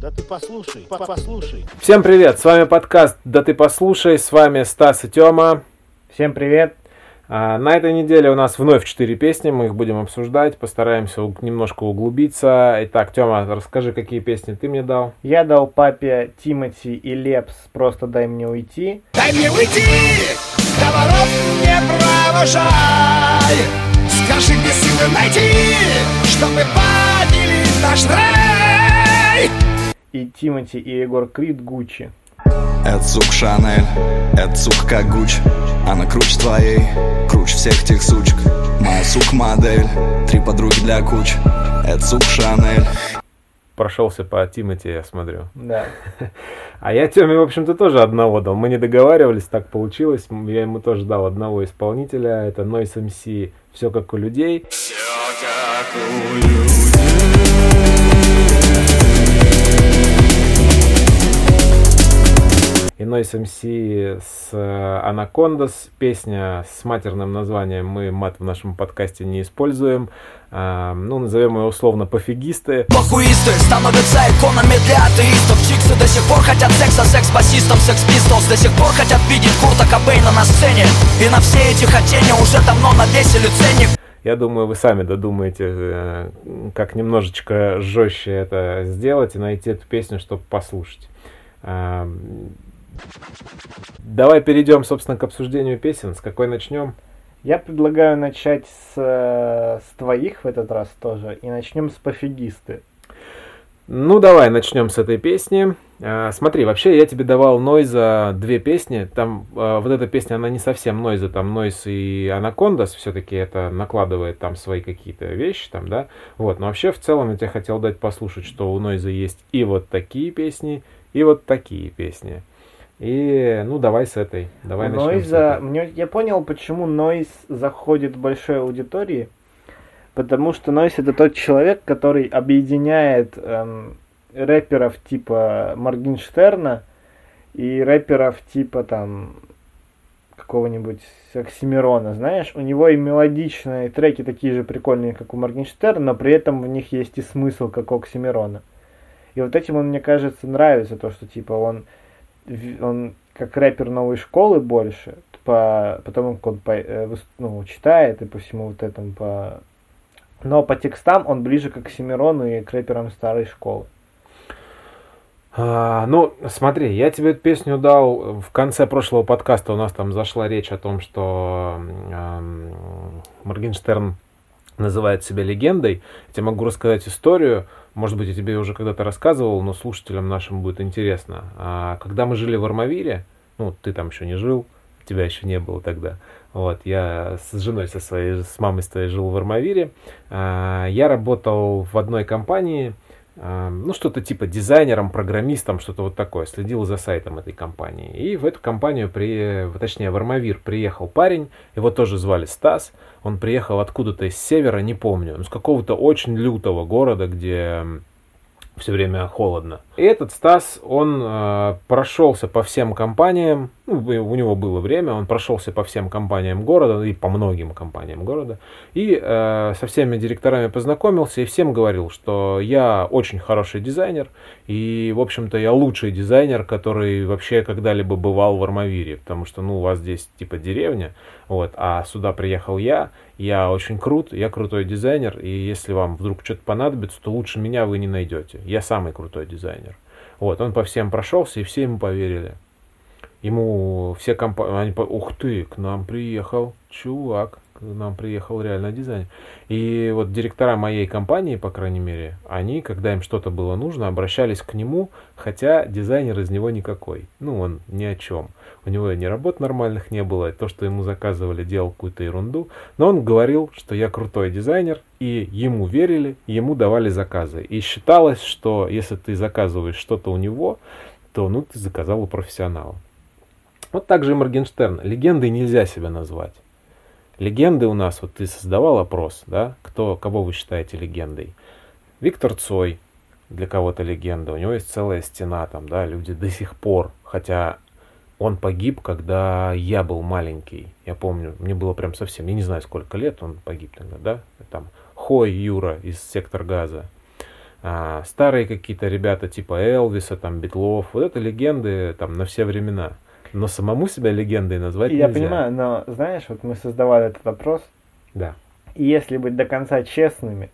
Да ты послушай, по- послушай. Всем привет, с вами подкаст «Да ты послушай», с вами Стас и Тёма. Всем привет. А, На этой неделе у нас вновь четыре песни, мы их будем обсуждать, постараемся немножко углубиться. Итак, Тёма, расскажи, какие песни ты мне дал. Я дал папе Тимати и Лепс «Просто дай мне уйти». Дай мне уйти, поворот не провожай Где силы найти, чтобы поделить наш рай И Тимати и Егор Крид «Гуччи». Это сук Шанель, это сук как Гуч Она круче твоей, круче всех тех сучек Моя сук модель, три подруги для куч Это сук Шанель Прошелся по Тимати, я смотрю. Да. А я Тёме, в общем-то, тоже одного дал. Мы не договаривались, так получилось. Я ему тоже дал одного исполнителя. Это Noise MC «Все как у людей». И Noise MC с Анакондас. Песня с матерным названием. Мы мат в нашем подкасте не используем. А, ну, назовем ее условно «Пофигисты». Похуисты становятся иконами для атеистов Чиксы до сих пор хотят секса секс-басистом Секс Pistols до сих пор хотят видеть Курта Кобейна на сцене И на все эти хотения уже давно навесили ценник Я думаю, вы сами додумаете, э, как немножечко жестче это сделать и найти эту песню, чтобы послушать. Давай перейдем, собственно, к обсуждению песен. С какой начнем? Я предлагаю начать с, э, с твоих в этот раз тоже. И начнем с «Пофигисты». Ну, давай начнем с этой песни. А, Смотри, вообще я тебе давал Нойза две песни. Там а, вот эта песня, она не совсем Нойза, там Нойз и Анакондас все-таки это накладывает там свои какие-то вещи там, да. Вот, но вообще в целом я тебе хотел дать послушать, что у Нойза есть и вот такие песни, и вот такие песни. И, ну, давай с этой. Давай У начнем с Нойза, этой. мне, я понял, почему Нойз заходит в большой аудитории. Потому что Нойз это тот человек, который объединяет эм, рэперов типа Моргенштерна и рэперов типа там какого-нибудь Оксимирона, знаешь, у него и мелодичные треки такие же прикольные, как у Моргенштерна, но при этом в них есть и смысл, как у Оксимирона. И вот этим он, мне кажется, нравится, то, что типа он, он как рэпер новой школы больше, по, потому как он по, э, ну, читает и по всему вот этому, по... но по текстам он ближе к Оксимирону и к рэперам старой школы. А, ну, смотри, я тебе эту песню дал в конце прошлого подкаста. У нас там зашла речь о том, что эм, Моргенштерн называет себя легендой. Я тебе могу рассказать историю. Может быть, я тебе уже когда-то рассказывал, но слушателям нашим будет интересно. А, когда мы жили в Армавире, ну, ты там еще не жил, тебя еще не было тогда. Вот, я с женой со своей, с мамой своей жил в Армавире. А, я работал в одной компании, а, ну, что-то типа дизайнером, программистом, что-то вот такое. Следил за сайтом этой компании. И в эту компанию, при, точнее, в Армавир приехал парень, его тоже звали Стас. Он приехал откуда-то из севера, не помню, ну, с какого-то очень лютого города, где все время холодно. И этот Стас, он э, прошелся по всем компаниям, ну, у него было время, он прошелся по всем компаниям города и по многим компаниям города, и э, со всеми директорами познакомился и всем говорил, что я очень хороший дизайнер, и, в общем-то, я лучший дизайнер, который вообще когда-либо бывал в Армавире, потому что, ну, у вас здесь типа деревня, вот, а сюда приехал я, я очень крут, я крутой дизайнер, и если вам вдруг что-то понадобится, то лучше меня вы не найдете. Я самый крутой дизайнер. Вот, он по всем прошелся, и все ему поверили. Ему все компании, по- ух ты, к нам приехал чувак, к нам приехал реально дизайнер. И вот директора моей компании, по крайней мере, они, когда им что-то было нужно, обращались к нему, хотя дизайнер из него никакой. Ну, он ни о чем. У него ни работ нормальных не было, то, что ему заказывали, делал какую-то ерунду. Но он говорил, что я крутой дизайнер, и ему верили, ему давали заказы. И считалось, что если ты заказываешь что-то у него, то ну ты заказал у профессионала. Вот так же и Моргенштерн. Легендой нельзя себя назвать. Легенды у нас, вот ты создавал опрос, да, кто, кого вы считаете легендой? Виктор Цой, для кого-то легенда, у него есть целая стена там, да, люди до сих пор, хотя он погиб, когда я был маленький, я помню, мне было прям совсем, я не знаю сколько лет он погиб тогда, да, там Хой Юра из Сектор Газа. А, старые какие-то ребята типа Элвиса, там, Битлов. Вот это легенды там на все времена. Но самому себя легендой назвать Я нельзя. понимаю, но знаешь, вот мы создавали этот вопрос, Да. и если быть до конца честными,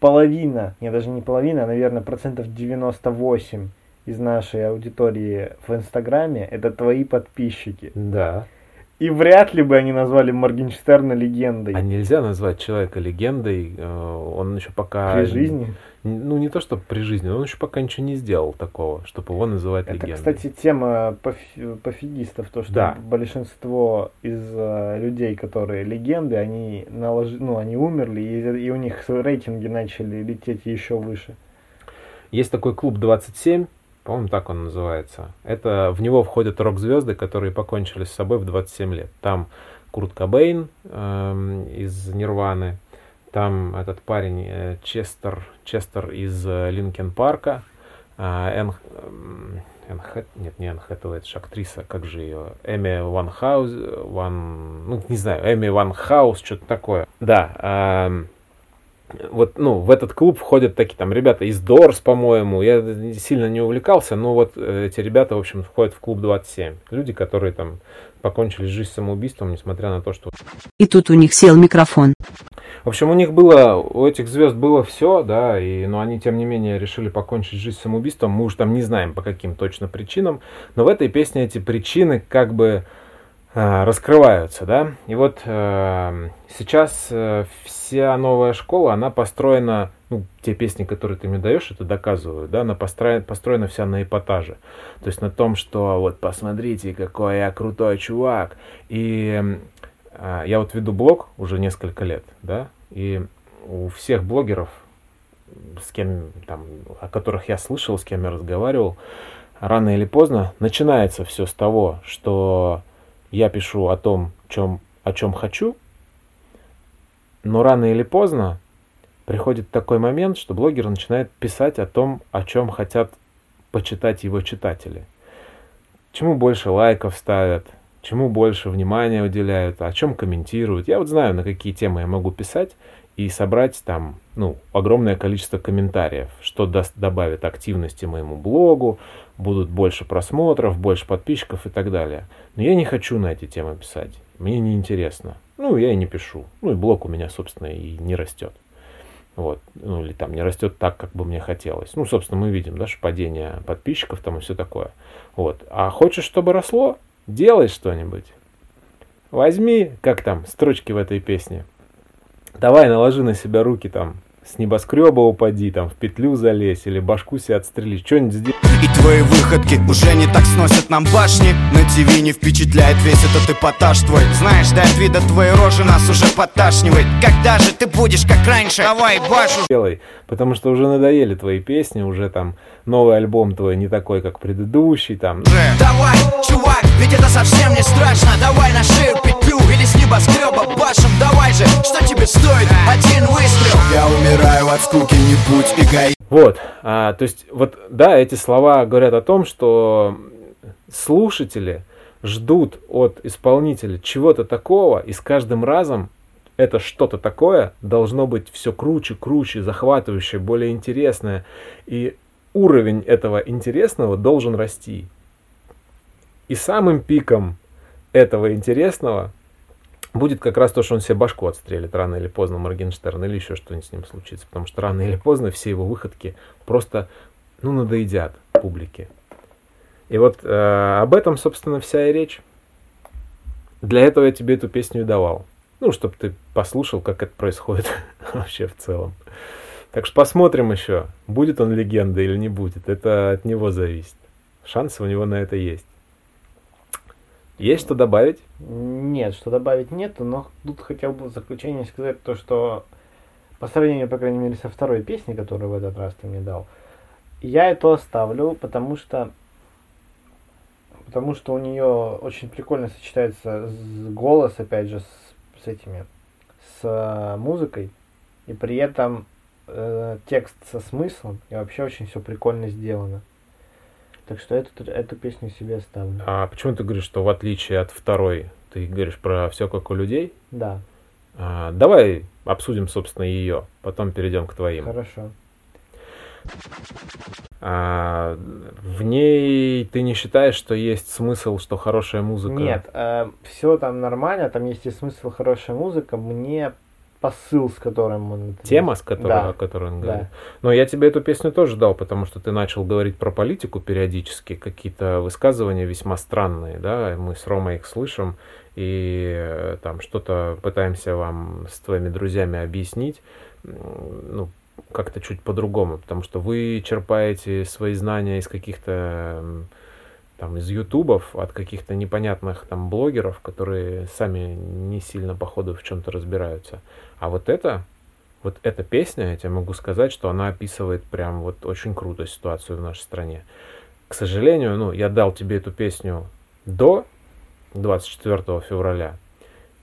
половина, не даже не половина, а, наверное, процентов 98 из нашей аудитории в Инстаграме это твои подписчики. Да. И вряд ли бы они назвали Моргенштерна легендой А нельзя назвать человека легендой. э, Он еще пока... при жизни. Ну, не то, что при жизни, но он еще пока ничего не сделал такого, чтобы его называть Это, легендой. кстати, тема пофи- пофигистов, то, что Да. большинство из э, людей, которые легенды, они наложи, ну, они умерли, и, и у них рейтинги начали лететь еще выше. Есть такой клуб 27, по-моему, так он называется. Это в него входят рок-звезды, которые покончили с собой в 27 лет. Там Курт Кобейн эм, из Нирваны, там этот парень э, Честер, Честер из э, Линкен Парка, а, Энн, Энн нет, не Энн Хэтэуэй, это же актриса, как же ее, Эми Ван Хаус, Ван, ну, не знаю, Эми Ван Хаус, что-то такое. Да, вот, ну, в этот клуб входят такие там ребята из Дорс, по-моему. Я сильно не увлекался, но вот э, эти ребята, в общем, входят в клуб 27. Люди, которые там покончили жизнь самоубийством, несмотря на то, что... И тут у них сел микрофон. В общем, у них было, у этих звезд было все, да, и, но они, тем не менее, решили покончить жизнь самоубийством. Мы уж там не знаем, по каким точно причинам. Но в этой песне эти причины как бы раскрываются, да. И вот э, сейчас э, вся новая школа, она построена, ну, те песни, которые ты мне даешь, это доказывают, да, она построена, построена вся на эпатаже. То есть на том, что вот посмотрите, какой я крутой чувак. И э, я вот веду блог уже несколько лет, да, и у всех блогеров, с кем там, о которых я слышал, с кем я разговаривал, рано или поздно начинается все с того, что я пишу о том, чем, о чем хочу, но рано или поздно приходит такой момент, что блогер начинает писать о том, о чем хотят почитать его читатели. Чему больше лайков ставят, чему больше внимания уделяют, о чем комментируют. Я вот знаю, на какие темы я могу писать и собрать там ну, огромное количество комментариев, что даст, добавит активности моему блогу, будут больше просмотров, больше подписчиков и так далее. Но я не хочу на эти темы писать. Мне не интересно. Ну, я и не пишу. Ну, и блог у меня, собственно, и не растет. Вот. Ну, или там не растет так, как бы мне хотелось. Ну, собственно, мы видим, да, падение подписчиков там и все такое. Вот. А хочешь, чтобы росло? Делай что-нибудь. Возьми, как там, строчки в этой песне. Давай, наложи на себя руки там, с небоскреба упади, там, в петлю залезь, или башку себе отстрели, что-нибудь сделай. И твои выходки уже не так сносят нам башни На ТВ не впечатляет весь этот эпатаж твой Знаешь, да от вида твоей рожи нас уже подташнивает Когда же ты будешь как раньше? Давай, башу делай, потому что уже надоели твои песни, уже там новый альбом твой не такой, как предыдущий, там. Давай, чувак, ведь это совсем не страшно Давай на шею петлю или с небоскреба башен Давай же, что тебе стоит один выстрел Я умираю от скуки, не будь эгоистом Вот, а, то есть, вот, да, эти слова говорят о том, что слушатели ждут от исполнителя чего-то такого, и с каждым разом это что-то такое должно быть все круче, круче, захватывающее, более интересное. И уровень этого интересного должен расти. И самым пиком этого интересного будет как раз то, что он себе башку отстрелит рано или поздно Моргенштерн или еще что-нибудь с ним случится. Потому что рано или поздно все его выходки просто, ну, надоедят публике. И вот э, об этом, собственно, вся и речь. Для этого я тебе эту песню и давал. Ну, чтобы ты послушал, как это происходит вообще в целом. Так что посмотрим еще, будет он легендой или не будет. Это от него зависит. Шансы у него на это есть. Есть что добавить? Нет, что добавить нету, но тут хотел бы в заключение сказать то, что по сравнению, по крайней мере, со второй песней, которую в этот раз ты мне дал, я это оставлю, потому что потому что у нее очень прикольно сочетается голос, опять же, с, с этими, с э, музыкой, и при этом э, текст со смыслом, и вообще очень все прикольно сделано. Так что эту, эту песню себе оставлю. А почему ты говоришь, что в отличие от второй, ты говоришь про все как у людей? Да. А, давай обсудим, собственно, ее, потом перейдем к твоим. Хорошо. А, в ней ты не считаешь, что есть смысл, что хорошая музыка? Нет, все там нормально, там есть и смысл хорошая музыка. Мне посыл, с которым он... это Тема, с которой, Да. о которой он Да. говорит. Но я тебе эту песню тоже дал, потому что ты начал говорить про политику периодически, какие-то высказывания весьма странные, да, мы с Ромой их слышим, и э, там что-то пытаемся вам с твоими друзьями объяснить, ну, как-то чуть по-другому, потому что вы черпаете свои знания из каких-то там из ютубов, от каких-то непонятных там блогеров, которые сами не сильно походу в чем-то разбираются. А вот это, вот эта песня, я тебе могу сказать, что она описывает прям вот очень круто ситуацию в нашей стране. К сожалению, ну, я дал тебе эту песню до 24 февраля,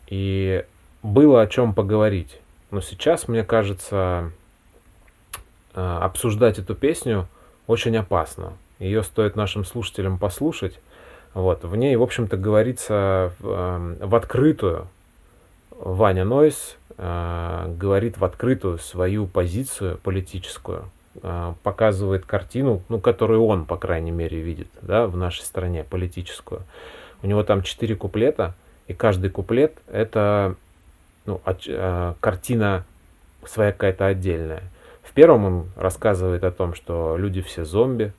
и было о чем поговорить. Но сейчас, мне кажется, э, обсуждать эту песню очень опасно. Ее стоит нашим слушателям послушать. Вот. В ней, в общем-то, говорится эм, в открытую. Ваня Нойс э, говорит в открытую свою позицию политическую, э, показывает картину, ну, которую он, по крайней мере, видит да, в нашей стране, политическую. У него там четыре куплета, и каждый куплет — это ну, оч- э, картина своя какая-то отдельная. В первом он рассказывает о том, что люди все зомби,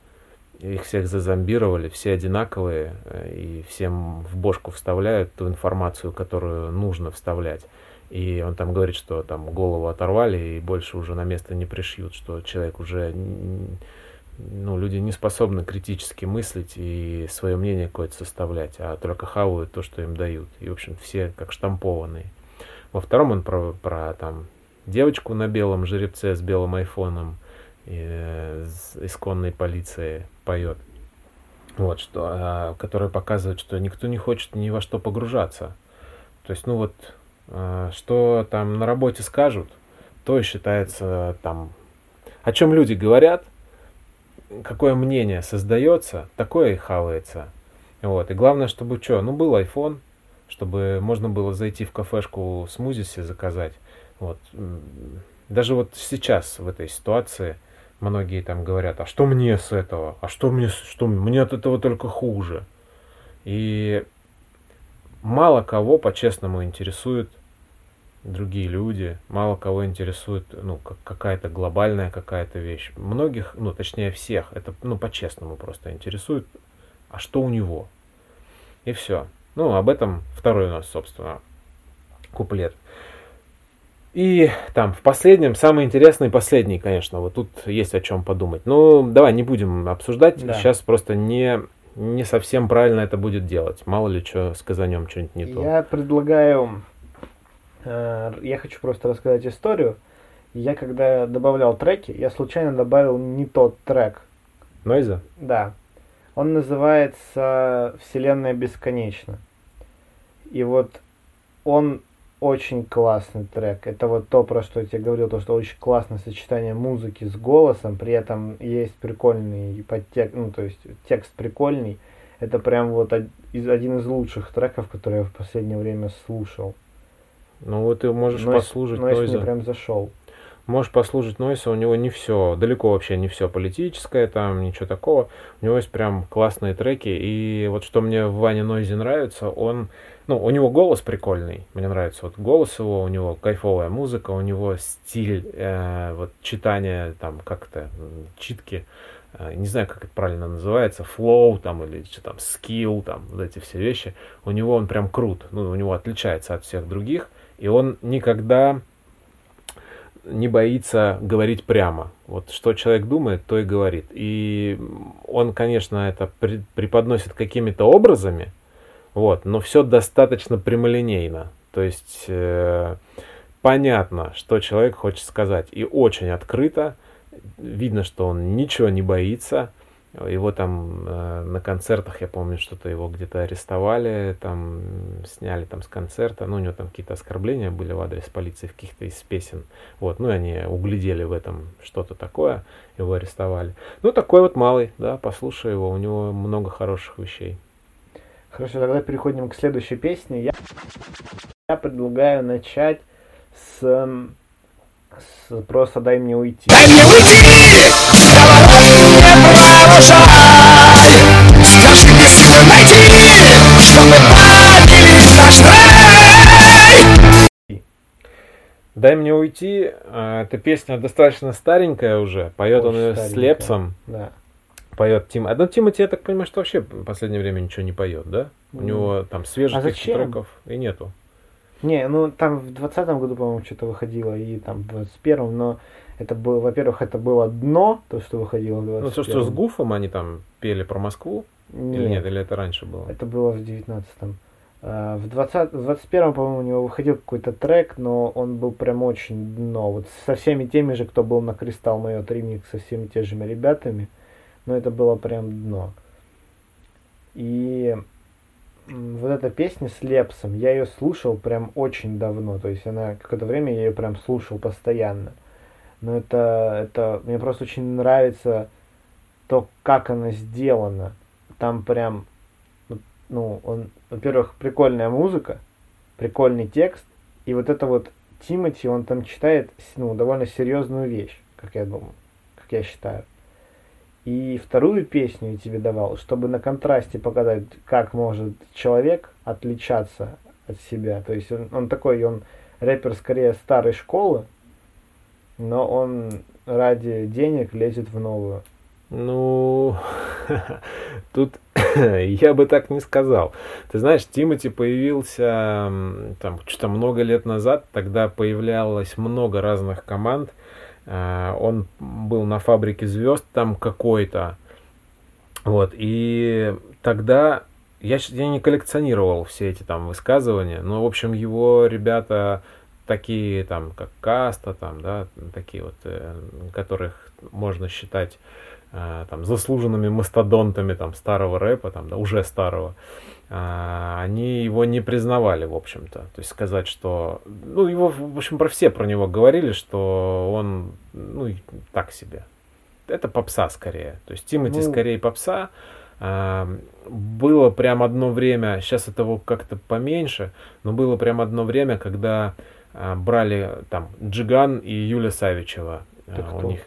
их всех зазомбировали, все одинаковые, э, и всем в бошку вставляют ту информацию, которую нужно вставлять. И он там говорит, что там голову оторвали и больше уже на место не пришьют, что человек уже, ну, люди не способны критически мыслить и свое мнение какое-то составлять, а только хавают то, что им дают. И, в общем, все как штампованные. Во втором он про, про там девочку на белом жеребце с белым айфоном э, с исконной полиции поет. Вот что, а, которая показывает, что никто не хочет ни во что погружаться. То есть, ну вот, а, что там на работе скажут, то и считается там, о чем люди говорят, какое мнение создается, такое и хавается. Вот. И главное, чтобы что, ну был iPhone, чтобы можно было зайти в кафешку смузи себе заказать. Вот. Даже вот сейчас в этой ситуации многие там говорят, а что мне с этого? А что мне, что мне от этого только хуже? И мало кого по-честному интересует другие люди, мало кого интересует, ну, как- какая-то глобальная какая-то вещь. Многих, ну, точнее всех, это, ну, по-честному просто интересует, а что у него? И все. Ну, об этом второй у нас, собственно, куплет. И там в последнем, самый интересный последний, конечно, вот тут есть о чем подумать. Ну, давай не будем обсуждать, Да. сейчас просто не, не совсем правильно это будет делать. Мало ли что сказанем что-нибудь не то. Я предлагаю... э, Я хочу просто рассказать историю. Я когда добавлял треки, я случайно добавил не тот трек. Нойза? Да. Он называется «Вселенная бесконечна». И вот он очень классный трек. Это вот то, про что я тебе говорил, то, что очень классное сочетание музыки с голосом, при этом есть прикольный подтекст, ну, то есть текст прикольный. Это прям вот один из лучших треков, которые я в последнее время слушал. Ну вот ты можешь Нойз- послушать Нойз мне Нойза. прям зашел. Можешь послушать Нойса, у него не все, далеко вообще не все политическое, там ничего такого. У него есть прям классные треки. И вот что мне в Ване Нойзе нравится, он, ну, у него голос прикольный. Мне нравится вот голос его, у него кайфовая музыка, у него стиль э, вот читания, там, как-то, читки, э, не знаю, как это правильно называется, флоу там или что там, скилл, там, вот эти все вещи. У него он прям крут, ну, у него отличается от всех других. И он никогда не боится говорить прямо. Вот что человек думает, то и говорит. И он, конечно, это преподносит какими-то образами, вот, но все достаточно прямолинейно. То есть э, понятно, что человек хочет сказать. И очень открыто. Видно, что он ничего не боится. Его там э, на концертах, я помню, что-то его где-то арестовали, там сняли там с концерта, ну, у него там какие-то оскорбления были в адрес полиции в каких-то из песен, вот, ну, и они углядели в этом что-то такое, его арестовали. Ну, такой вот малый, да, послушай его, у него много хороших вещей. Хорошо, тогда переходим к следующей песне. Я, я предлагаю начать с, с просто дай мне уйти. Дай мне уйти, сковород не провожай Страшнее всего найти, чтобы поднялись наш рай Дай мне уйти. А, Эта песня достаточно старенькая уже. Поет он ее с. Лепсом. Да. Поет Тим. А ну, Тимати, я так понимаю, что вообще в последнее время ничего не поет, да? У Ну, него там свежих а треков и нету. Не, ну там в двадцатом году, по-моему, что-то выходило, и там в двадцать первом, но это было, во-первых, это было дно, то, что выходило в Ну, то, 21 что с Гуфом они там пели про Москву, или нет, или это раньше было? Это было в девятнадцатом. А, В 20, в 21 по-моему, у него выходил какой-то трек, но он был прям очень дно. Вот со всеми теми же, кто был на Кристалл Майот ремикс, со всеми теми же ребятами. Но это было прям дно. И вот эта песня с Лепсом, я ее слушал прям очень давно. То есть она какое-то время я ее прям слушал постоянно. Но это, это мне просто очень нравится то, как она сделана. Там прям ну, он, во-первых, прикольная музыка, прикольный текст, и вот это вот Тимати, он там читает, ну, довольно серьезную вещь, как я думаю, как я считаю. И вторую песню я тебе давал, чтобы на контрасте показать, как может человек отличаться от себя. То есть он, он такой, он рэпер скорее старой школы, но он ради денег лезет в новую. Ну, тут я бы так не сказал. Ты знаешь, Тимати появился там что-то много лет назад, тогда появлялось много разных команд. А, Он был на фабрике звезд там какой-то. Вот, и тогда я, я не коллекционировал все эти там высказывания, но, в общем, его ребята такие там, как Каста, там, да, такие вот, э, которых можно считать э, там заслуженными мастодонтами там старого рэпа, там, да, уже старого, а, они его не признавали, в общем-то. То есть сказать, что... Ну, его, в общем, про все про него говорили, что он, ну, так себе. Это попса скорее. То есть Тимати Ну. скорее попса. А, было прям одно время, сейчас этого как-то поменьше, но было прям одно время, когда а, брали там Джиган и Юля Савичева. А, кто? у них...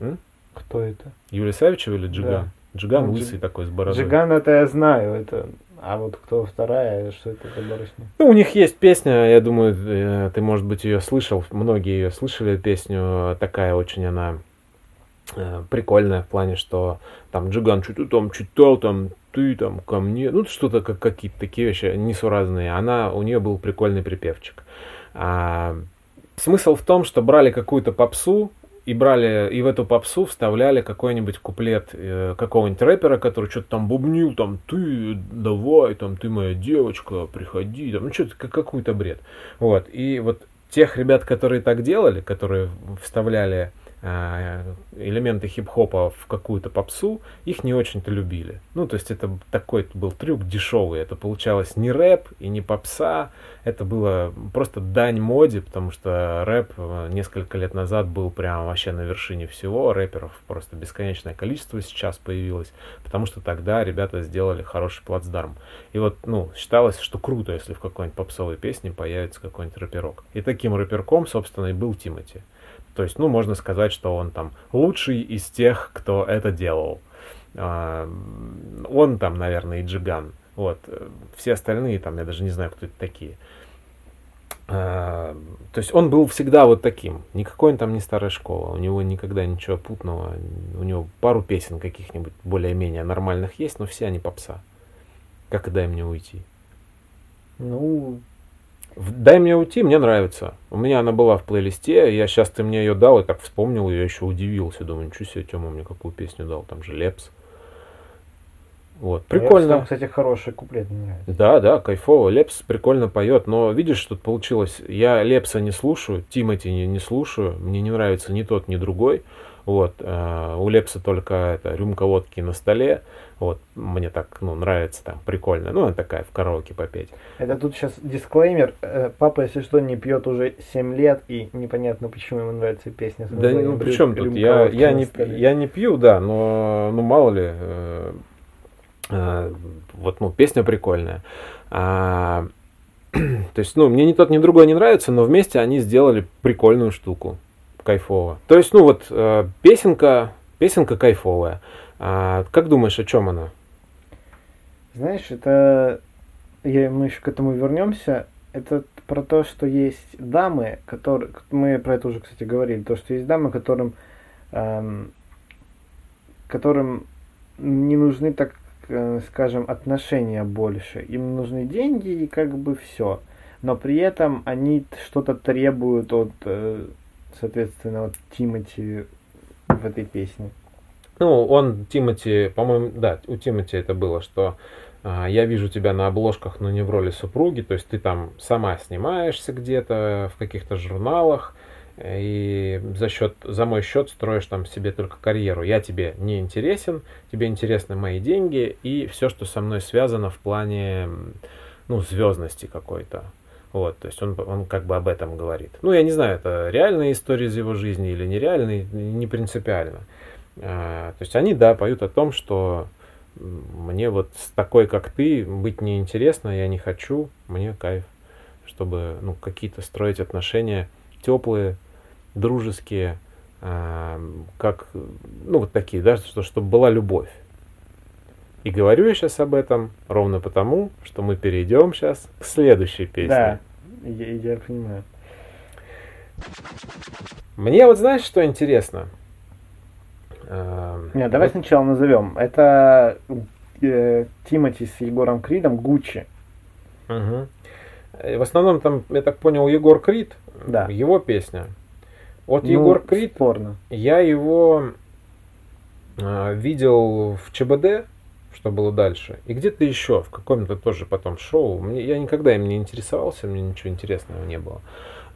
М? Кто это? Юлия Савичева или Джиган? Джиган Ну, лысый Джи- такой с бородой. Джиган это я знаю, это... А вот кто вторая, что это за барышня? Ну, у них есть песня, я думаю, э, ты, может быть, ее слышал, многие ее слышали, песню, такая очень она э, прикольная в плане, что там Джиган что-то там читал, там ты там ко мне, ну что-то как какие-то такие вещи несуразные. Она, у нее был прикольный припевчик. А, смысл в том, что брали какую-то попсу, и брали, и в эту попсу вставляли какой-нибудь куплет э, какого-нибудь рэпера, который что-то там бубнил, там, ты давай, там, ты моя девочка, приходи, там, ну, что-то, как- какой-то бред. Вот, и вот тех ребят, которые так делали, которые вставляли элементы хип-хопа в какую-то попсу, их не очень-то любили. Ну, то есть это такой был трюк дешевый. Это получалось не рэп и не попса. Это было просто дань моде, потому что рэп э, несколько лет назад был прям вообще на вершине всего. Рэперов просто бесконечное количество сейчас появилось, потому что тогда ребята сделали хороший плацдарм. И вот, ну, считалось, что круто, если в какой-нибудь попсовой песне появится какой-нибудь рэперок. И таким рэперком, собственно, и был Тимати. То есть, ну, можно сказать, что он там лучший из тех, кто это делал. А, Он там, наверное, и Джиган. Вот. Все остальные там, я даже не знаю, кто это такие. А, То есть он был всегда вот таким. Никакой он там не старая школа. У него никогда ничего путного. У него пару песен каких-нибудь более-менее нормальных есть, но все они попса. Как и «Дай мне уйти». Ну, «Дай мне уйти» мне нравится. У меня она была в плейлисте. Я сейчас ты мне ее дал, и так вспомнил, я еще удивился. Думаю, ничего себе, Тёма мне какую песню дал. Там же Лепс. Вот, Лепс прикольно. Там, кстати, хороший куплет мне нравится. Да, да, кайфово. Лепс прикольно поет, но видишь, что тут получилось? Я Лепса не слушаю, Тимати не, не слушаю, мне не нравится ни тот, ни другой. Вот, э, у Лепса только это, рюмка водки на столе. Вот, мне так, ну, нравится там, прикольно. Ну, она такая, в караоке попеть. Это тут сейчас дисклеймер. Э, Папа, если что, не пьет уже 7 лет, и непонятно, почему ему нравится песня. Да, ну, при «Рю- чем тут? «Рюмка Я, я, не, столе». я не пью, да, но, ну, мало ли, э, э, вот, ну, песня прикольная. А, То есть, ну, мне ни тот, ни другой не нравится, но вместе они сделали прикольную штуку. Кайфово. То есть, ну вот, э, песенка, песенка кайфовая. А, как думаешь, о чем она? Знаешь, это... Я, мы еще к этому вернемся. Это про то, что есть дамы, которые... Мы про это уже, кстати, говорили. То, что есть дамы, которым... эм, которым не нужны, так э, скажем, отношения больше. Им нужны деньги и как бы все. Но при этом они что-то требуют от, э, соответственно, от Тимати в этой песне. Ну, он, Тимати, по-моему, да, у Тимати это было, что а, я вижу тебя на обложках, но не в роли супруги, то есть ты там сама снимаешься где-то в каких-то журналах, и за счет, за мой счет строишь там себе только карьеру. Я тебе не интересен, тебе интересны мои деньги и все, что со мной связано в плане, ну, звездности какой-то. Вот, то есть он, он как бы об этом говорит. Ну, я не знаю, это реальная история из его жизни или нереальная, не принципиально. А, то есть они, да, поют о том, что мне вот с такой, как ты, быть неинтересно, я не хочу, мне кайф, чтобы, ну, какие-то строить отношения теплые, дружеские, а, как, ну, вот такие, да, что, чтобы была любовь. И говорю я сейчас об этом ровно потому, что мы перейдем сейчас к следующей песне. Да, я, я понимаю. Мне вот знаешь, что интересно? Эм, Нет, давай вот- сначала назовем. Это э, Тимати с Егором Кридом Гуччи. Э, В основном там, я так понял, Егор Крид, Да. его песня. Вот Ну, Егор Крид, Спорно. я его э, видел в ЧБД, что было дальше, и где-то еще, в каком-то тоже потом шоу. Мне, я никогда им не интересовался, мне ничего интересного не было.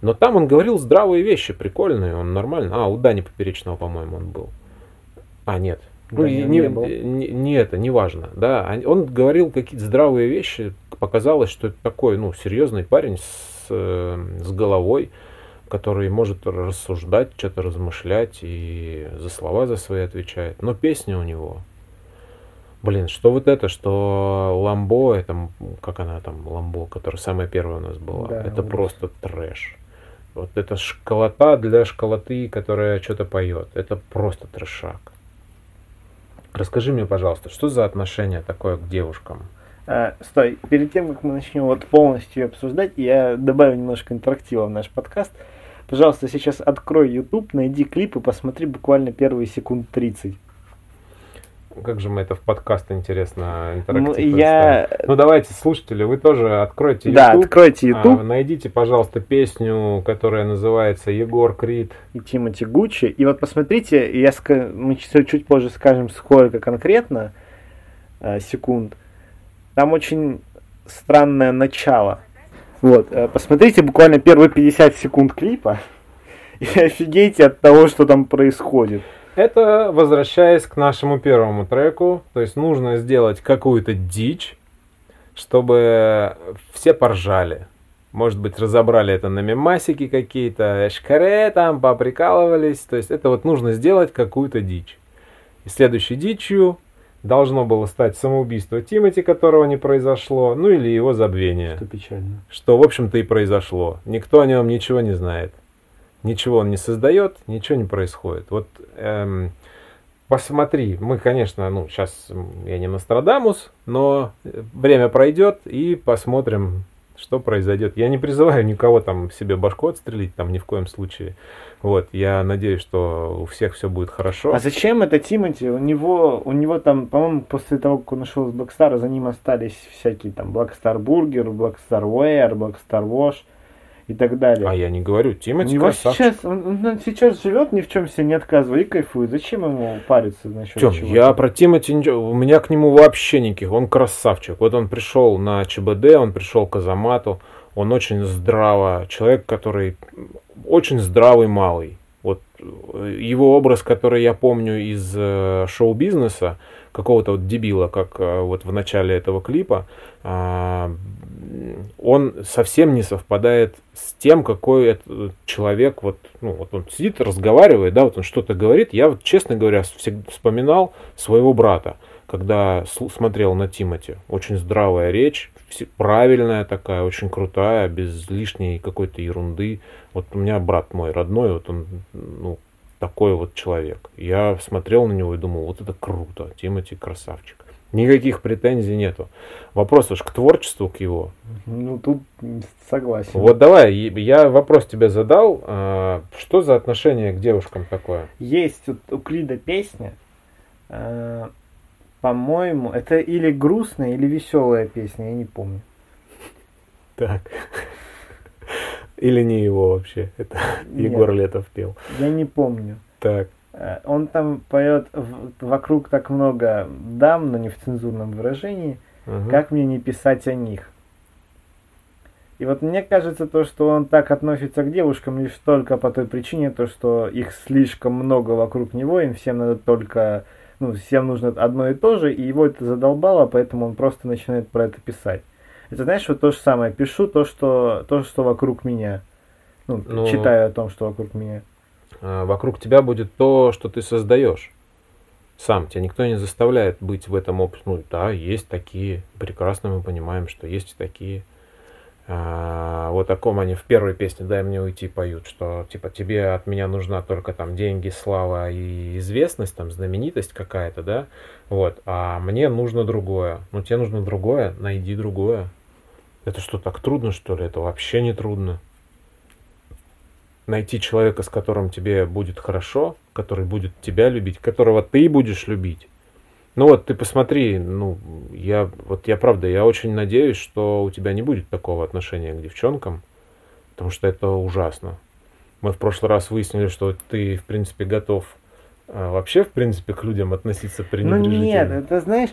Но там он говорил здравые вещи, прикольные, он нормально. А, у Дани Поперечного, по-моему, он был. А, нет. Ну, Да, и не- не, не был. не- не это, не важно. Да, он- он говорил какие-то здравые вещи. Показалось, что это такой, ну, серьезный парень с, э, с головой, который может рассуждать, что-то размышлять и за слова за свои отвечает. Но песня у него. Блин, что вот это, что Ламбо, это, как она там, Ламбо, которая самая первая у нас была, Да, это ужас. просто трэш. Вот это школота для школоты, которая что-то поет. Это просто трэшак. Расскажи мне, пожалуйста, что за отношение такое к девушкам? А, стой, перед тем, как мы начнем вот полностью обсуждать, я добавлю немножко интерактива в наш подкаст. Пожалуйста, сейчас открой YouTube, найди клип и посмотри буквально первые секунд 30. Как же мы это в подкаст, интересно, интерактив Ну, я... Ну, давайте, слушатели, вы тоже откройте YouTube. Да, откройте а, YouTube найдите, пожалуйста, песню, которая называется Егор Крид. и Тимати Гуччи. И вот посмотрите, я ска- мы чуть, чуть позже скажем, сколько конкретно э, секунд. Там очень странное начало. Вот, э, посмотрите буквально первые 50 секунд клипа и офигейте от того, что там происходит. Это возвращаясь к нашему первому треку, то есть нужно сделать какую-то дичь, чтобы все поржали. Может быть, разобрали это на мемасики какие-то, шкаре там, поприкалывались. То есть это вот нужно сделать какую-то дичь. И следующей дичью должно было стать самоубийство Тимати, которого не произошло, ну или его забвение. Что печально. Что, в общем-то, и произошло. Никто о нем ничего не знает. Ничего он не создает, ничего не происходит. Вот эм, посмотри, мы, конечно, ну, сейчас я не Нострадамус, но э, время пройдет и посмотрим, что произойдет. Я не призываю никого там себе башку отстрелить, там ни в коем случае. Вот, я надеюсь, что у всех все будет хорошо. А зачем это Тимати? У него, у него там, по-моему, после того, как он ушел из Blackstar, за ним остались всякие там Blackstar Burger, Blackstar Wear, Blackstar Wash и так далее. А я не говорю, Тимати него красавчик. сейчас, он, он сейчас живет, ни в чем себе не отказывая и кайфует. Зачем ему париться насчет Тём, чего я про Тимати у меня к нему вообще никаких, он красавчик. Вот он пришел на ЧБД, он пришел к Азамату, он очень здраво, человек, который очень здравый малый. Вот э, его образ, который я помню из э, шоу-бизнеса, какого-то вот дебила, как э, вот в начале этого клипа, а, он совсем не совпадает с тем, какой это человек, вот, ну, вот он сидит, разговаривает, да, вот он что-то говорит. Я вот, честно говоря, всегда вспоминал своего брата. когда смотрел на Тимати. Очень здравая речь, правильная такая, очень крутая, без лишней какой-то ерунды. Вот у меня брат мой родной, вот он, ну, такой вот человек. Я смотрел на него и думал, вот это круто, Тимати красавчик. Никаких претензий нету. Вопрос уж к творчеству, к его. Ну, тут согласен. Вот давай, я вопрос тебе задал. а, Что за отношение к девушкам такое? Есть у Крида песня, э, по-моему, это или грустная, или веселая песня, я не помню. Так. Или не его вообще. Это. Егор Летов пел. Я не помню. Так. Э, Он там поет вокруг так много дам, но не в цензурном выражении. ага. Как мне не писать о них? И вот мне кажется, то, что он так относится к девушкам лишь только по той причине, то, что их слишком много вокруг него, им всем надо только, ну, всем нужно одно и то же, и его это задолбало, поэтому он просто начинает про это писать. Это знаешь, вот то же самое, пишу то, что, то, что вокруг меня. Ну, Ну, читаю о том, что вокруг меня. А, Вокруг тебя будет то, что ты создаешь. Сам тебя никто не заставляет быть в этом опыте. Ну да, есть такие. Прекрасно мы понимаем, что есть и такие. А, вот о ком они в первой песне «Дай мне уйти» поют, что типа тебе от меня нужна только там деньги, слава и известность, там знаменитость какая-то, да, вот, а мне нужно другое. Ну тебе нужно другое, найди другое. Это что, так трудно, что ли? Это вообще не трудно. Найти человека, с которым тебе будет хорошо, который будет тебя любить, которого ты будешь любить. Ну вот ты посмотри, ну я вот я правда, я очень надеюсь, что у тебя не будет такого отношения к девчонкам, потому что это ужасно. Мы в прошлый раз выяснили, что ты в принципе готов а, вообще в принципе к людям относиться Ну пренебрежительно. нет, это знаешь,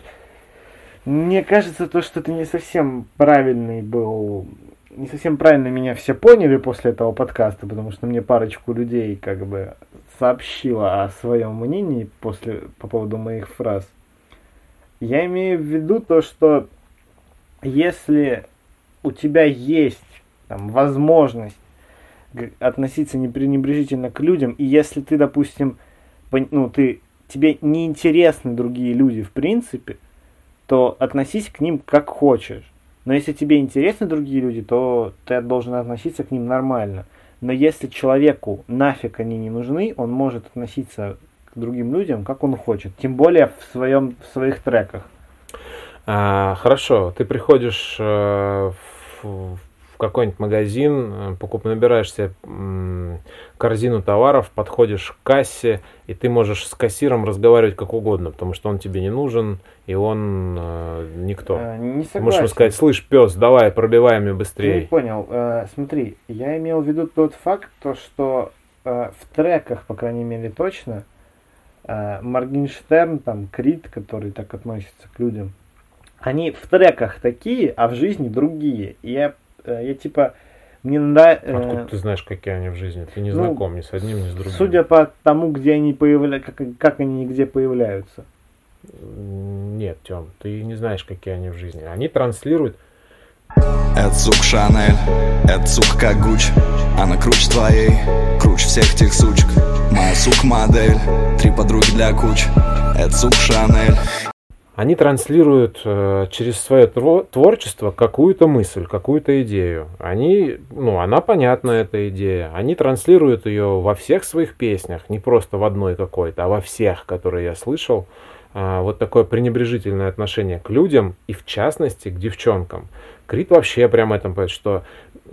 мне кажется, то, что ты не совсем правильный был, не совсем правильно меня все поняли после этого подкаста, потому что мне парочку людей как бы сообщила о своем мнении после, по поводу моих фраз. Я имею в виду то, что если у тебя есть там, возможность относиться не пренебрежительно к людям, и если ты, допустим, ну, ты, тебе не интересны другие люди в принципе, то относись к ним как хочешь. Но если тебе интересны другие люди, то ты должен относиться к ним нормально. Но если человеку нафиг они не нужны, он может относиться к другим людям, как он хочет. Тем более в, своем, в своих треках. А, хорошо, ты приходишь э, в, в какой-нибудь магазин, э, покуп, набираешь себе корзину товаров, подходишь к кассе, и ты можешь с кассиром разговаривать как угодно, потому что он тебе не нужен, и он э, никто. Э, не Ты можешь ему согласен. сказать, слышь, пес, давай, пробивай мне не быстрее. понял. Э, смотри, я имел в виду тот факт, то, что э, в треках, по крайней мере, точно, э, Моргенштерн, там, Крид, который так относится к людям, они в треках такие, а в жизни другие. И я, я типа, мне нравится... Откуда ты знаешь, какие они в жизни? Ты не ну, знаком ни с одним, ни с другим. Судя по тому, где они появляются, как, как они и где появляются. Нет, Тем, ты не знаешь, какие они в жизни. Они транслируют Это сук Шанель, это сука как Гуч Она круче твоей, круче всех тех сучек Моя сук модель, три подруги для куч Это сук Шанель Они транслируют э, через свое тво- творчество какую-то мысль, какую-то идею. Они, ну, она понятна, эта идея. Они транслируют ее во всех своих песнях, не просто в одной какой-то, а во всех, которые я слышал. А, вот такое пренебрежительное отношение к людям и, в частности, к девчонкам. Крит вообще прям этом поет, что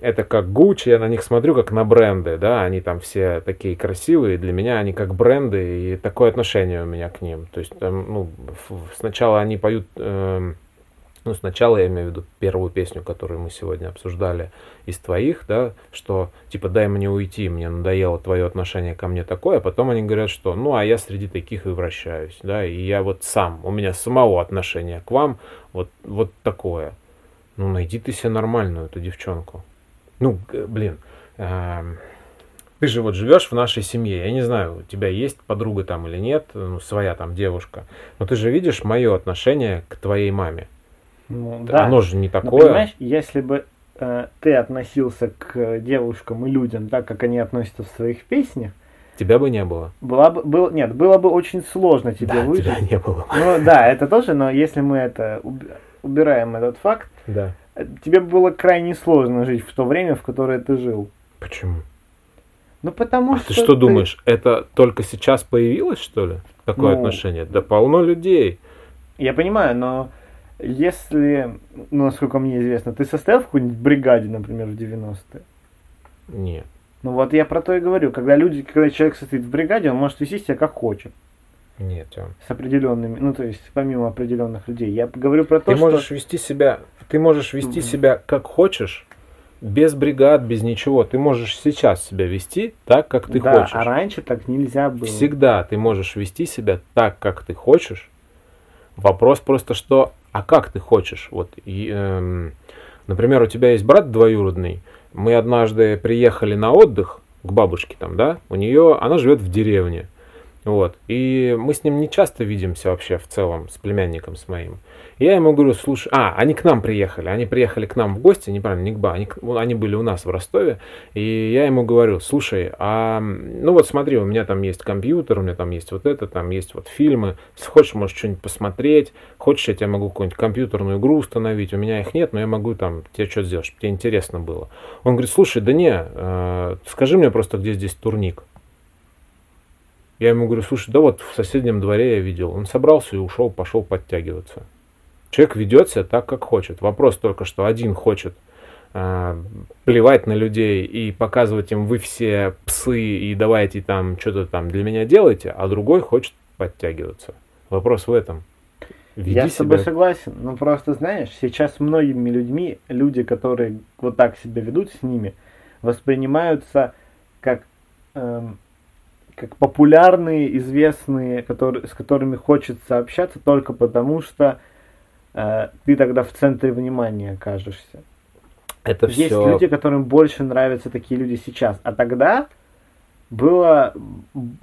это как Гуччи, я на них смотрю как на бренды, да, они там все такие красивые, для меня они как бренды, и такое отношение у меня к ним. То есть там, ну, сначала они поют, эм, ну, сначала я имею в виду первую песню, которую мы сегодня обсуждали из твоих, да, что типа дай мне уйти, мне надоело твое отношение ко мне такое, а потом они говорят, что ну, а я среди таких и вращаюсь, да, и я вот сам, у меня самого отношение к вам вот, вот такое. Ну, найди ты себе нормальную эту девчонку. Ну, блин, эм, ты же вот живешь в нашей семье. Я не знаю, у тебя есть подруга там или нет, ну, своя там девушка. Но ты же видишь мое отношение к твоей маме. Ну, Оно же не Но такое. понимаешь, если бы э, ты относился к девушкам и людям так, как они относятся в своих песнях, Тебя бы не было. Была бы, был, нет, было бы очень сложно тебе Да, выжить. тебя не было. Ну да, это тоже, но если мы это уб- убираем этот факт, Да. Тебе было крайне сложно жить в то время, в которое ты жил. Почему? Ну потому А что ты что думаешь, это только сейчас появилось, что ли? Такое Ну. отношение? Да полно людей. Я понимаю, но если, ну, насколько мне известно, ты состоял в какой-нибудь бригаде, например, в 90-е? Нет. Ну вот я про то и говорю. Когда люди, когда человек состоит в бригаде, он может вести себя как хочет. Нет, Тём. С определенными, ну то есть помимо определенных людей. Я говорю про то, Ты что... можешь вести себя, ты можешь вести Мгм. себя как хочешь, без бригад, без ничего. Ты можешь сейчас себя вести так, как ты да, хочешь. а раньше так нельзя было. Всегда ты можешь вести себя так, как ты хочешь. Вопрос просто, что, а как ты хочешь? Вот, и, эм, например, у тебя есть брат двоюродный. Мы однажды приехали на отдых к бабушке там, да? У нее, она живет в деревне. Вот. И мы с ним не часто видимся вообще в целом, с племянником с моим. И я ему говорю, слушай, а, они к нам приехали, они приехали к нам в гости, неправильно, не к ба, они, они были у нас в Ростове, и я ему говорю, слушай, а, ну вот смотри, у меня там есть компьютер, у меня там есть вот это, там есть вот фильмы, если хочешь, можешь что-нибудь посмотреть, хочешь, я тебе могу какую-нибудь компьютерную игру установить, у меня их нет, но я могу там тебе что сделать, чтобы тебе интересно было. Он говорит, слушай, да не, э, скажи мне просто, где здесь турник. Я ему говорю, слушай, да вот в соседнем дворе я видел. Он собрался и ушел, пошел подтягиваться. Человек ведет себя так, как хочет. Вопрос только, что один хочет э, плевать на людей и показывать им, вы все псы, и давайте там что-то там для меня делайте, а другой хочет подтягиваться. Вопрос в этом. Веди Я с тобой себя- согласен, но просто знаешь, сейчас многими людьми, люди, которые вот так себя ведут с ними, воспринимаются как, эм, как популярные, известные, которые, с которыми хочется общаться только потому, что э, ты тогда в центре внимания окажешься. Это Есть все. люди, которым больше нравятся такие люди сейчас, а тогда было,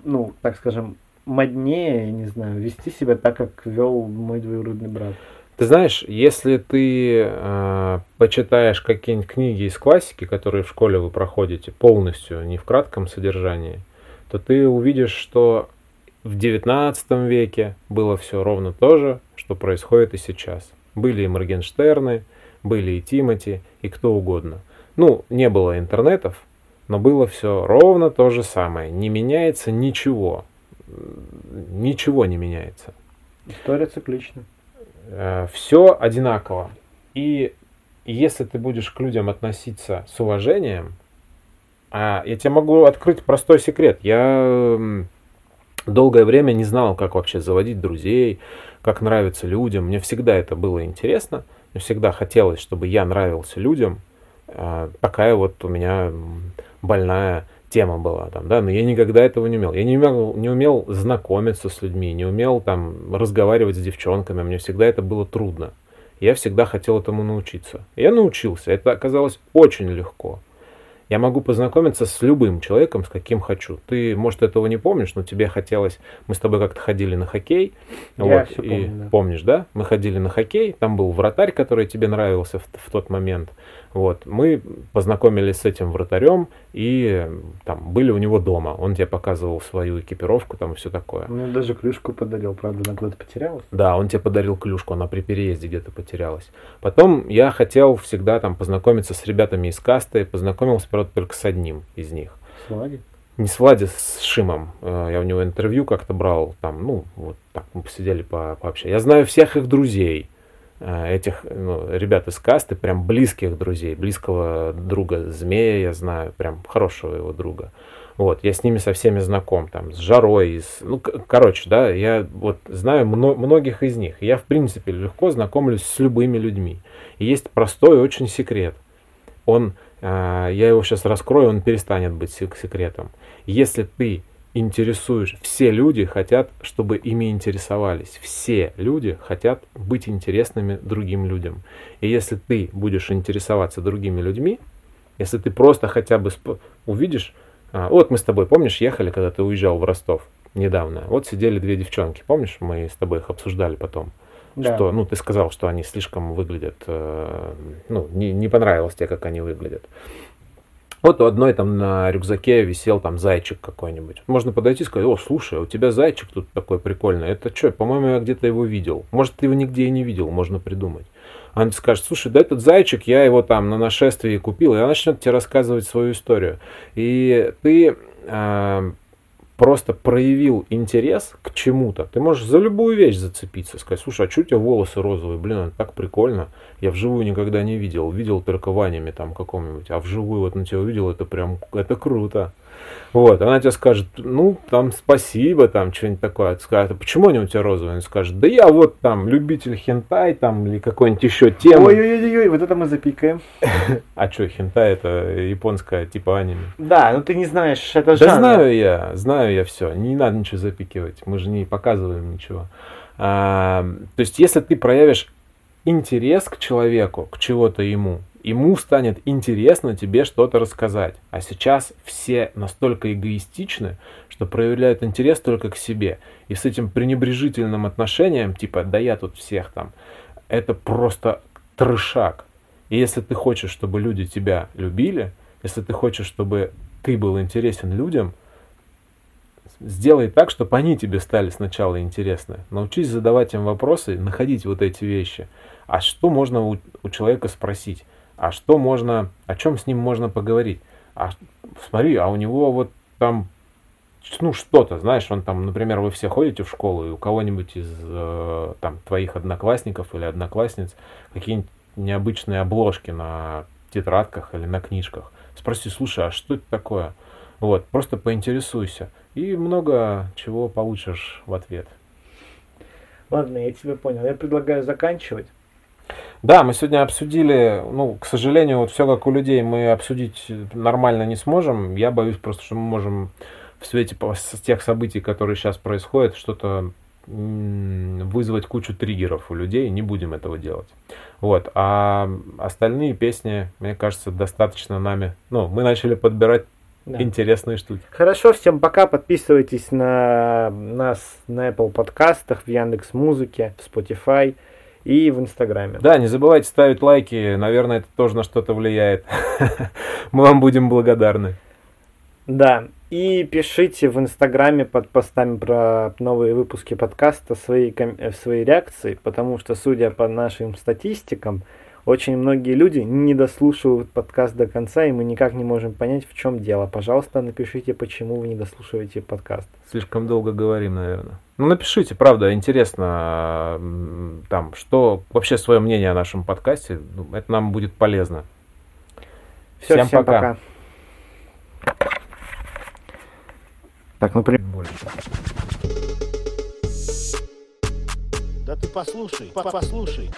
ну, так скажем, моднее, я не знаю, вести себя так, как вел мой двоюродный брат. Ты знаешь, если ты э, почитаешь какие-нибудь книги из классики, которые в школе вы проходите полностью, не в кратком содержании, то ты увидишь, что в XIX веке было все ровно то же, что происходит и сейчас. Были и Моргенштерны, были и Тимати, и кто угодно. Ну, не было интернетов, но было все ровно то же самое. Не меняется ничего. Ничего не меняется История циклична. все одинаково. И если ты будешь к людям относиться с уважением, а я тебе могу открыть простой секрет. Я долгое время не знал, как вообще заводить друзей, как нравиться людям. Мне всегда это было интересно. Мне всегда хотелось, чтобы я нравился людям. Такая вот у меня больная тема была там, да, но я никогда этого не умел. Я не умел, не умел знакомиться с людьми, не умел там разговаривать с девчонками. Мне всегда это было трудно. Я всегда хотел этому научиться. Я научился. Это оказалось очень легко. Я могу познакомиться с любым человеком, с каким хочу. Ты, может, этого не помнишь, но тебе хотелось... Мы с тобой как-то ходили на хоккей. Я вот, всё и помню, да. Помнишь, да? Мы ходили на хоккей, там был вратарь, который тебе нравился в, в тот момент. Вот, мы познакомились с этим вратарем и там были у него дома. Он тебе показывал свою экипировку там и все такое. Мне даже клюшку подарил, правда, она куда-то потерялась. Да, он тебе подарил клюшку, она при переезде где-то потерялась. Потом я хотел всегда там познакомиться с ребятами из касты, познакомился, правда, только с одним из них. Слади. Не с Влади, с Шимом. Э, Я у него интервью как-то брал, там, ну, вот так мы посидели, по пообщались. Я знаю всех их друзей, э, этих ну, ребят из касты, прям близких друзей, близкого друга Змея я знаю, прям хорошего его друга. Вот, я с ними со всеми знаком, там, с Жарой, с, ну, короче, да, я вот знаю мно- многих из них. Я, в принципе, легко знакомлюсь с любыми людьми. И есть простой очень секрет. Он, я его сейчас раскрою, он перестанет быть сек- секретом. Если ты интересуешь, все люди хотят, чтобы ими интересовались. Все люди хотят быть интересными другим людям. И если ты будешь интересоваться другими людьми, если ты просто хотя бы увидишь, а, вот мы с тобой, помнишь, ехали, когда ты уезжал в Ростов недавно, вот сидели две девчонки, помнишь, мы с тобой их обсуждали потом, Да. что, ну, ты сказал, что они слишком выглядят, э, ну, не, не понравилось тебе, как они выглядят. Вот у одной там на рюкзаке висел там зайчик какой-нибудь. Можно подойти и сказать, о, слушай, у тебя зайчик тут такой прикольный. Это что, по-моему, я где-то его видел. Может, ты его нигде и не видел, можно придумать. Она скажет, слушай, да этот зайчик, я его там на нашествии купил. И она начнет тебе рассказывать свою историю. И ты э, просто проявил интерес к чему-то. Ты можешь за любую вещь зацепиться, сказать, слушай, а что у тебя волосы розовые? Блин, это так прикольно. Я вживую никогда не видел. Видел только в аниме там каком-нибудь. А вживую вот на тебя увидел, это прям, это круто. Вот, она тебе скажет, ну, там, спасибо, там, что-нибудь такое. Ты скажет, а почему они у тебя розовые? Она скажет, да я вот там любитель хентай, там, или какой-нибудь еще темы. Ой-ой-ой, вот это мы запикаем. А что, хентай это японская типа аниме? Да, ну ты не знаешь, это Да жанр. знаю я, знаю я все. Не надо ничего запикивать. Мы же не показываем ничего. А, то есть, если ты проявишь интерес к человеку, к чего-то ему, ему станет интересно тебе что-то рассказать. А сейчас все настолько эгоистичны, что проявляют интерес только к себе. И с этим пренебрежительным отношением, типа, да я тут всех там, это просто трешак. И если ты хочешь, чтобы люди тебя любили, если ты хочешь, чтобы ты был интересен людям, сделай так, чтобы они тебе стали сначала интересны. Научись задавать им вопросы, находить вот эти вещи. А что можно у, у человека спросить? А что можно, о чем с ним можно поговорить? А смотри, а у него вот там, ну что-то, знаешь, он там, например, вы все ходите в школу, и у кого-нибудь из э, там твоих одноклассников или одноклассниц какие-нибудь необычные обложки на тетрадках или на книжках. Спроси, слушай, а что это такое? Вот, просто поинтересуйся. И много чего получишь в ответ. Ладно, я тебя понял. Я предлагаю заканчивать. Да, мы сегодня обсудили, ну, к сожалению, вот все как у людей мы обсудить нормально не сможем. Я боюсь просто, что мы можем в свете тех событий, которые сейчас происходят, что-то вызвать кучу триггеров у людей, не будем этого делать. Вот, а остальные песни, мне кажется, достаточно нами, ну, мы начали подбирать Да. интересные штуки. Хорошо, всем пока. Подписывайтесь на нас на Apple подкастах, в Яндекс Музыке, в Spotify и в Инстаграме. Да, не забывайте ставить лайки, наверное, это тоже на что-то влияет. Мы вам будем благодарны. Да. И пишите в Инстаграме под постами про новые выпуски подкаста свои, ком- свои реакции, потому что, судя по нашим статистикам, очень многие люди не дослушивают подкаст до конца, и мы никак не можем понять, в чем дело. Пожалуйста, напишите, почему вы не дослушиваете подкаст. Слишком долго говорим, наверное. Ну, напишите, правда, интересно, там, что вообще свое мнение о нашем подкасте, Ну, это нам будет полезно. Все, Всем всем, пока. пока. Так, ну, при- Да ты послушай, по- послушай.